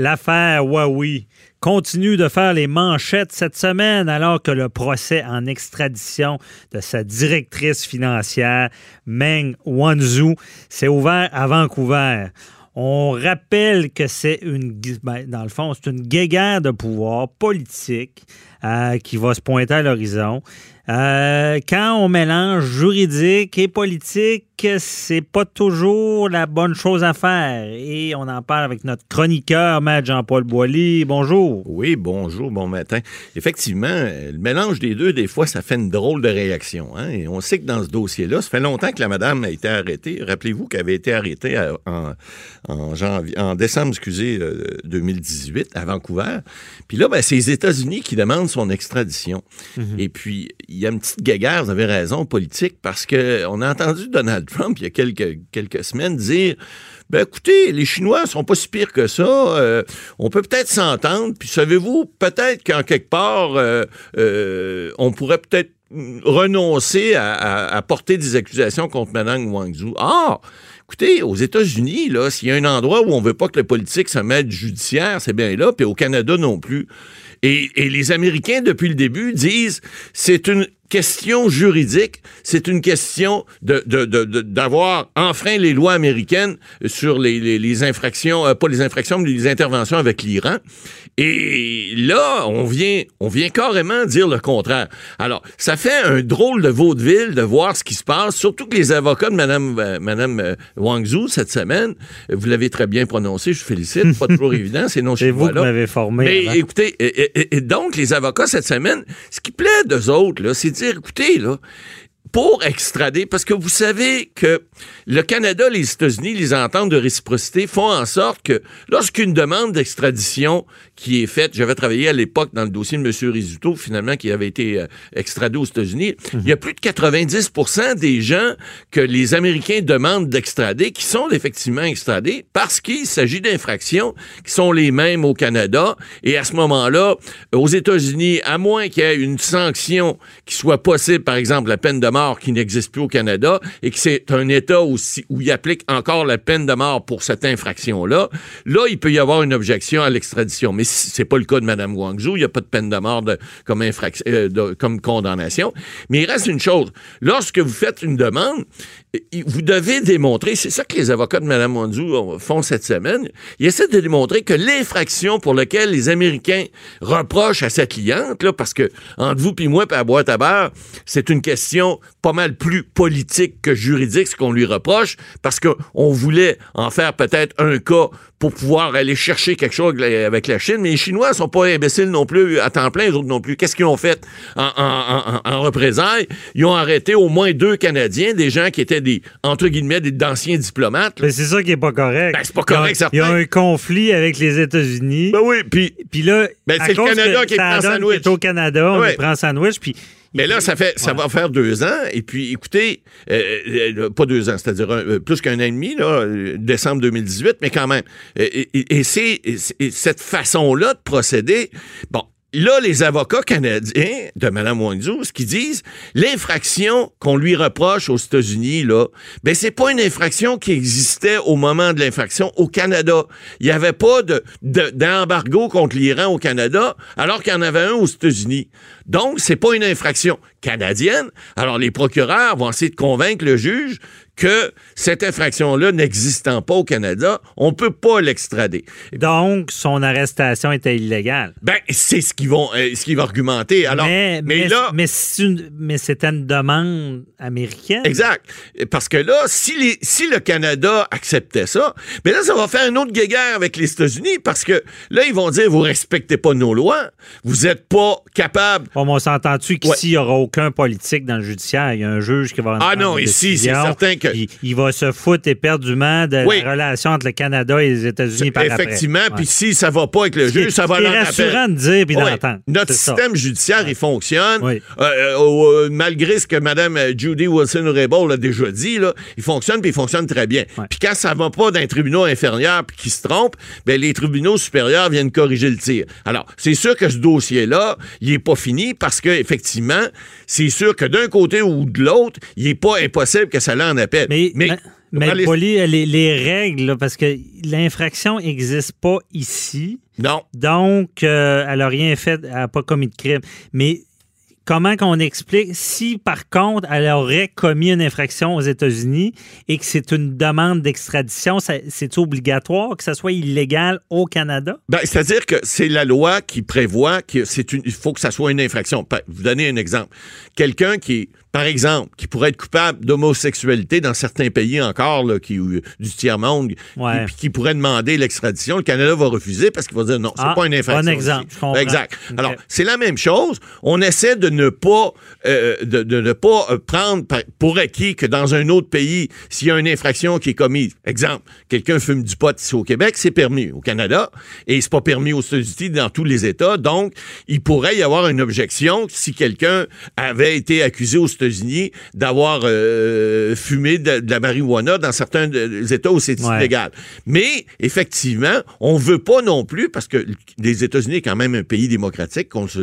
L'affaire Huawei continue de faire les manchettes cette semaine alors que le procès en extradition de sa directrice financière, Meng Wanzhou, s'est ouvert à Vancouver. On rappelle que c'est une, ben, dans le fond, c'est une guéguerre de pouvoir politique euh, qui va se pointer à l'horizon. Euh, quand on mélange juridique et politique, c'est pas toujours la bonne chose à faire. Et on en parle avec notre chroniqueur, Maître Jean-Paul Boilly. Bonjour. Oui, bonjour, bon matin. Effectivement, le mélange des deux, des fois, ça fait une drôle de réaction. Hein? Et on sait que dans ce dossier-là, ça fait longtemps que la madame a été arrêtée. Rappelez-vous qu'elle avait été arrêtée à- en, en, janvier, en décembre, excusez, euh, 2018, à Vancouver. Puis là, ben, c'est les États-Unis qui demandent son extradition. Et puis, y a une petite guéguerre, vous avez raison, politique, parce qu'on a entendu Donald Trump, il y a quelques, semaines, dire ben écoutez, les Chinois sont pas si pires que ça. euh, on peut peut-être s'entendre. Puis savez-vous, peut-être qu'en quelque part, euh, euh, on pourrait peut-être renoncer à, porter des accusations contre Mme Wangzhou. Ah! Écoutez, aux États-Unis, là, s'il y a un endroit où on veut pas que le politique se mette judiciaire, c'est bien là, puis au Canada non plus. Et, les Américains, depuis le début, disent c'est une question juridique, c'est une question de, d'avoir enfreint les lois américaines sur les, les- les infractions, euh, pas les infractions, mais les interventions avec l'Iran. Et là, on vient, on vient carrément dire le contraire. Alors, ça fait un drôle de vaudeville de voir ce qui se passe, surtout que les avocats de Mme, euh, Madame euh, Wangzhou cette semaine, euh, vous l'avez très bien prononcé, je vous félicite, pas toujours évident, c'est non C'est vous qui m'avez formé. mais avant. écoutez, et, et- et donc, les avocats cette semaine, ce qui plaît d'eux autres, là, c'est dire, écoutez, là, pour extrader, parce que vous savez que le Canada, les États-Unis, les ententes de réciprocité font en sorte que lorsqu'une demande d'extradition qui est faite, j'avais travaillé à l'époque dans le dossier de M. Rizzuto, finalement, qui avait été euh, extradé aux États-Unis, il y a plus de 90% des gens que les Américains demandent d'extrader qui sont effectivement extradés parce qu'il s'agit d'infractions qui sont les mêmes au Canada. Et à ce moment-là, aux États-Unis, à moins qu'il y ait une sanction qui soit possible, par exemple la peine de mort qui n'existe plus au Canada, et que c'est un État aussi où il applique encore la peine de mort pour cette infraction-là, là, il peut y avoir une objection à l'extradition. Mais c'est pas le cas de Mme Guangzhou, il n'y a pas de peine de mort comme, infraction, euh, comme condamnation. Mais il reste une chose. Lorsque vous faites une demande, vous devez démontrer, c'est ça que les avocats de Mme Wanzhou font cette semaine, ils essaient de démontrer que l'infraction pour laquelle les Américains reprochent à sa cliente, là, parce que entre vous puis moi, puis à boîte à beurre, c'est une question pas mal plus politique que juridique, ce qu'on lui reproche, parce qu'on voulait en faire peut-être un cas pour pouvoir aller chercher quelque chose avec la- la Chine, mais les Chinois sont pas imbéciles non plus à temps plein, les autres non plus. Qu'est-ce qu'ils ont fait en représailles? Ils ont arrêté au moins deux Canadiens, des gens qui étaient des, entre guillemets, des d'anciens diplomates. là. Mais c'est ça qui est pas correct. Ben, c'est pas correct, il y a, un conflit avec les États-Unis. Ben oui, puis Puis là, Ben, c'est le Canada qui prend sandwich. est au Canada, on lui prend sandwich. Puis Mais là, ça fait, ça Ouais. va faire deux ans. Et puis, écoutez, euh, euh, pas deux ans, c'est-à-dire euh, plus qu'un an et demi, là, décembre 2018, mais quand même. Et, et- et c'est et c'est- et cette façon-là de procéder. Bon. Là, les avocats canadiens de Mme Wangzhou, ce qu'ils disent, l'infraction qu'on lui reproche aux États-Unis, là, ben, c'est pas une infraction qui existait au moment de l'infraction au Canada. Il n'y avait pas de, de- d'embargo contre l'Iran au Canada, alors qu'il y en avait un aux États-Unis. Donc, c'est pas une infraction canadienne. Alors, les procureurs vont essayer de convaincre le juge que cette infraction-là n'existant pas au Canada, on peut pas l'extrader. donc, son arrestation était illégale. Ben, c'est ce qu'ils vont, euh, ce qu'ils vont argumenter. Alors, mais, mais, là, mais, c'est une- mais c'était une demande américaine. Exact. Parce que là, si, les- si le Canada acceptait ça, mais là, ça va faire une autre guéguerre avec les États-Unis parce que là, ils vont dire, vous respectez pas nos lois, vous êtes pas capable. Bon, mais on s'entend-tu qu'ici, il n'y aura aucun politique dans le judiciaire? Il y a un juge qui va Ah non, ici, c'est certain que que. Il, il va se foutre éperdument de Oui. la relation entre le Canada et les États-Unis par. Effectivement, puis si ça va pas avec le juge, ça va ce qui est aller en rassurant de dire puis d'entendre. Notre C'est ça. système judiciaire, il fonctionne. Euh, euh, euh, malgré ce que Mme Judy Wilson-Raybould a déjà dit, là, il fonctionne puis il fonctionne très bien. Puis quand ça va pas d'un tribunal inférieur puis qui se trompe, ben les tribunaux supérieurs viennent corriger le tir. Alors, c'est sûr que ce dossier-là, il est pas fini parce que effectivement, c'est sûr que d'un côté ou de l'autre, il est pas impossible que ça l'aille en Mais, mais, les, les règles, là, parce que l'infraction n'existe pas ici, non. donc euh, elle n'a rien fait, elle n'a pas commis de crime. Mais comment qu'on explique si, par contre, elle aurait commis une infraction aux États-Unis et que c'est une demande d'extradition, c'est obligatoire que ça soit illégal au Canada? Ben, c'est-à-dire que c'est la loi qui prévoit que c'est une, il faut que ça soit une infraction. Vous donnez un exemple. Quelqu'un qui, par exemple, qui pourrait être coupable d'homosexualité dans certains pays encore, là, qui, euh, du tiers-monde, Ouais. qui, qui pourrait demander l'extradition, le Canada va refuser parce qu'il va dire non, c'est Ah, pas une infraction. bon exemple, je comprends. Exact. Alors, c'est la même chose. On essaie de ne pas, euh, de, de ne pas euh, prendre pour acquis que dans un autre pays, s'il y a une infraction qui est commise, exemple, quelqu'un fume du pot ici au Québec, c'est permis au Canada et c'est pas permis aux États-Unis dans tous les États. Donc, il pourrait y avoir une objection si quelqu'un avait été accusé aux États-Unis d'avoir euh, fumé de, de la marijuana dans certains de- États où c'est Ouais. illégal. Mais effectivement, on veut pas non plus parce que les États-Unis est quand même un pays démocratique, qu'on se,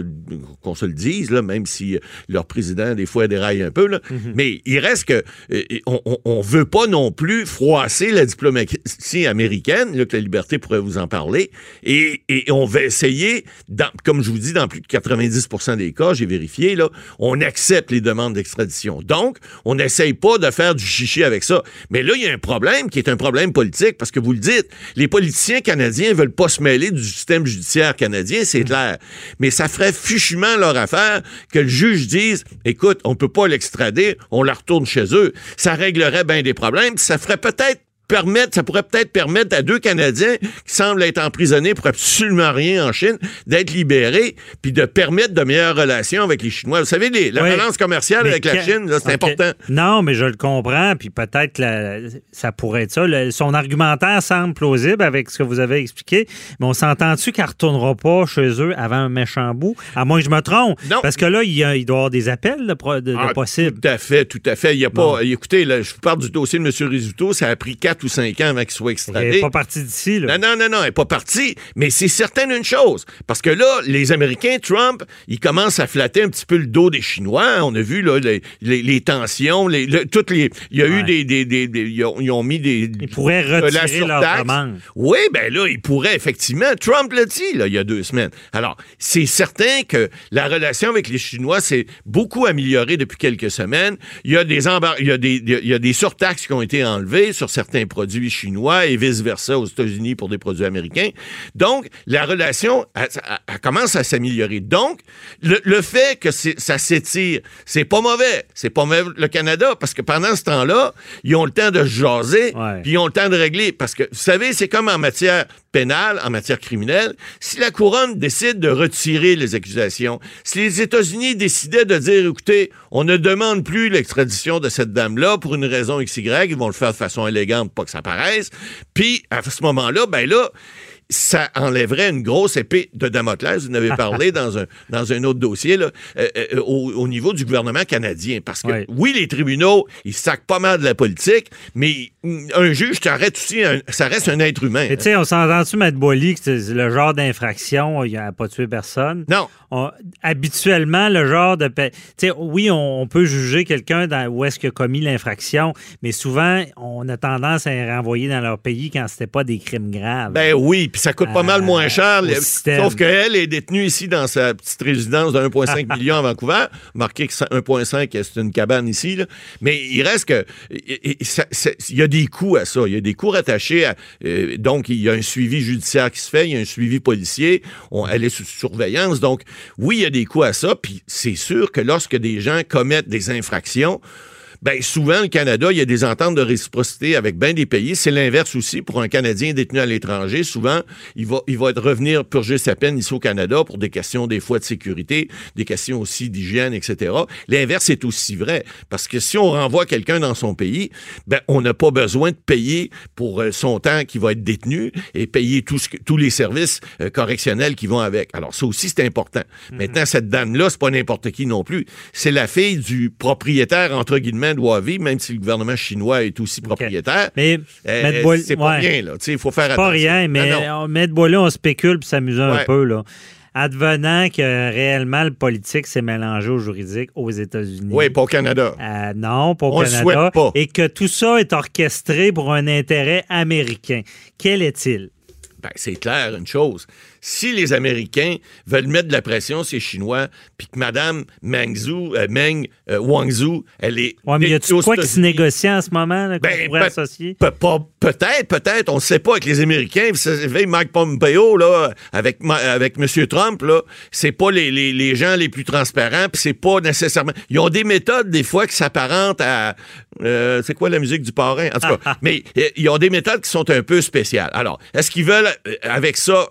qu'on se le dise là, même si euh, leur président des fois déraille un peu là. Mais il reste que euh, on, on, on veut pas non plus froisser la diplomatie américaine, là, que la liberté pourrait vous en parler, et, et on va essayer, dans, comme je vous dis, dans plus de 90% des cas, j'ai vérifié là, on accepte les demandes Donc, on n'essaye pas de faire du chichi avec ça. Mais là, il y a un problème qui est un problème politique parce que vous le dites, les politiciens canadiens veulent pas se mêler du système judiciaire canadien, c'est clair. Mais ça ferait fichement leur affaire que le juge dise, écoute, on peut pas l'extrader, on la retourne chez eux. Ça réglerait bien des problèmes. Ça ferait peut-être permettre, ça pourrait peut-être permettre à deux Canadiens qui semblent être emprisonnés pour absolument rien en Chine d'être libérés, puis de permettre de meilleures relations avec les Chinois. Vous savez, les- la Oui. balance commerciale avec la Chine, c'est important. Non, mais je le comprends, puis peut-être ça pourrait être ça. Le- son argumentaire semble plausible avec ce que vous avez expliqué, mais on s'entend-tu qu'elle ne retournera pas chez eux avant un méchant bout? À moins que je me trompe. Non. Parce que là, il, y a- il doit y avoir des appels de, Ah, possibles. Tout à fait, tout à fait. Il y a Bon. pas. Écoutez, là, je vous parle du dossier de M. Rizzuto, ça a pris quatre ou cinq ans avant qu'il soit Elle extradé. n'est pas partie d'ici. là. Non, non, non, non, elle n'est pas partie. Mais c'est certain d'une chose. Parce que là, les Américains, Trump, ils commencent à flatter un petit peu le dos des Chinois. On a vu là, les, les- les tensions, les, le- toutes les. Il y a Ouais. eu des. des- des- des- ils, ont, ils ont mis des. Ils pourraient la retirer leur demande. Oui, ben là, il pourrait effectivement. Trump l'a dit là, il y a deux semaines. Alors, c'est certain que la relation avec les Chinois s'est beaucoup améliorée depuis quelques semaines. Il y a des embar- il y a des, il y a des surtaxes qui ont été enlevées sur certains produits chinois et vice-versa aux États-Unis pour des produits américains. Donc, la relation elle, commence à s'améliorer. Donc, le, le fait que ça s'étire, c'est pas mauvais. C'est pas mauvais le Canada parce que pendant ce temps-là, ils ont le temps de se jaser, puis ils ont le temps de régler. Parce que, vous savez, c'est comme en matière pénale, en matière criminelle. Si la couronne décide de retirer les accusations, si les États-Unis décidaient de dire, écoutez, on ne demande plus l'extradition de cette dame-là pour une raison XY, ils vont le faire de façon élégante, pas que ça paraisse. Puis, à ce moment-là, ben là, ça enlèverait une grosse épée de Damoclès. Vous en avez parlé dans un, dans un autre dossier, là, euh, euh, au, au niveau du gouvernement canadien. Parce que, oui, les tribunaux, ils sacent pas mal de la politique, mais un juge, ça reste aussi un, ça reste un être humain. Tu sais, on s'entend-tu, Maître Boily, que c'est le genre d'infraction, il n'a pas tué personne? Non. On- habituellement, le genre de. Tu sais, oui, on, on peut juger quelqu'un où est-ce qu'il a commis l'infraction, mais souvent, on a tendance à les renvoyer dans leur pays quand c'était pas des crimes graves. Ben oui, puis ça coûte pas mal moins cher. Sauf qu'elle est détenue ici dans sa petite résidence de 1,5 million à Vancouver. Marqué que ça- 1,5, c'est une cabane ici. là. Mais il reste que. Il y a des coûts à ça. Il y a des coûts rattachés à. euh, donc, il y a un suivi judiciaire qui se fait, il y a un suivi policier. On, elle est sous surveillance. Donc, oui, il y a des coûts à ça. Puis c'est sûr que lorsque des gens commettent des infractions, Ben, souvent, le Canada, il y a des ententes de réciprocité avec bien des pays. C'est l'inverse aussi pour un Canadien détenu à l'étranger. Souvent, il va, il va revenir purger sa peine ici au Canada pour des questions, des fois, de sécurité, des questions aussi d'hygiène, etc. L'inverse est aussi vrai. Parce que si on renvoie quelqu'un dans son pays, ben, on n'a pas besoin de payer pour euh, son temps qui va être détenu et payer tous les services euh, correctionnels qui vont avec. Alors, ça aussi, c'est important. Mhm. Maintenant, cette dame-là, c'est pas n'importe qui non plus. C'est la fille du propriétaire, entre guillemets, de Huawei, même si le gouvernement chinois est aussi propriétaire. Mais, euh, c'est pas rien, là. Il faut faire attention. Pas rien, mais ah, là, on spécule puis s'amuser un peu, là advenant que réellement le politique s'est mélangé au juridique aux États-Unis. Oui, pas au Canada. Euh, non, pas au Canada. pas. Et que tout ça est orchestré pour un intérêt américain. Quel est-il? Ben, c'est clair, une chose si les Américains veulent mettre de la pression sur les Chinois, puis que Mme Meng, Zhu, euh, Meng euh, Wangzhou, elle est. Ouais, mais y a-tu quoi qui se négocie en ce moment, là, ben, pourrait associer? peut-être, peut-être, on ne sait pas avec les Américains. Vous savez, Mike Pompeo, là, avec, avec M. Trump, là, c'est pas les, les, les, gens les plus transparents, puis c'est pas nécessairement. Ils ont des méthodes, des fois, qui s'apparentent à. Euh, c'est quoi la musique du parrain? En tout cas, mais ils ont des méthodes qui sont un peu spéciales. Alors, est-ce qu'ils veulent, avec ça, euh,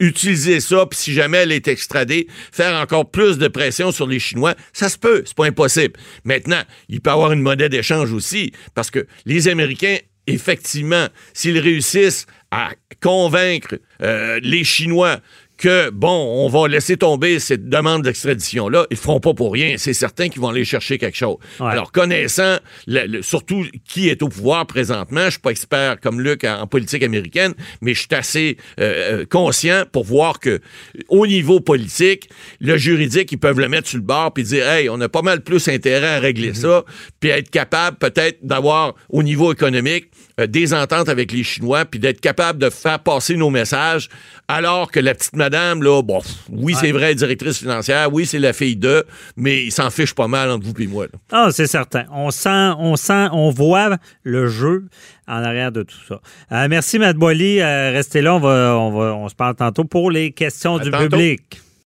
utiliser ça, puis si jamais elle est extradée, faire encore plus de pression sur les Chinois, ça se peut, c'est pas impossible. Maintenant, il peut y avoir une monnaie d'échange aussi, parce que les Américains, effectivement, s'ils réussissent à convaincre euh, les Chinois que, bon, on va laisser tomber cette demande d'extradition-là, ils ne feront pas pour rien. C'est certain qu'ils vont aller chercher quelque chose. Alors, connaissant surtout qui est au pouvoir présentement, je ne suis pas expert comme Luc en, politique américaine, mais je suis assez euh, euh, conscient pour voir que au niveau politique, le juridique, ils peuvent le mettre sur le bord puis dire, hey, on a pas mal plus intérêt à régler mm-hmm. ça, puis être capable peut-être d'avoir au niveau économique euh, des ententes avec les Chinois, puis d'être capable de faire passer nos messages, alors que la petite madame, là, bon, oui, c'est vrai, directrice financière, oui, c'est la fille de, mais il s'en fiche pas mal entre vous et moi. Ah, c'est certain. On sent, on sent, on voit le jeu en arrière de tout ça. Euh, merci, Matt Boily. Euh, restez là, on, va, on, va, on se parle tantôt pour les questions du public.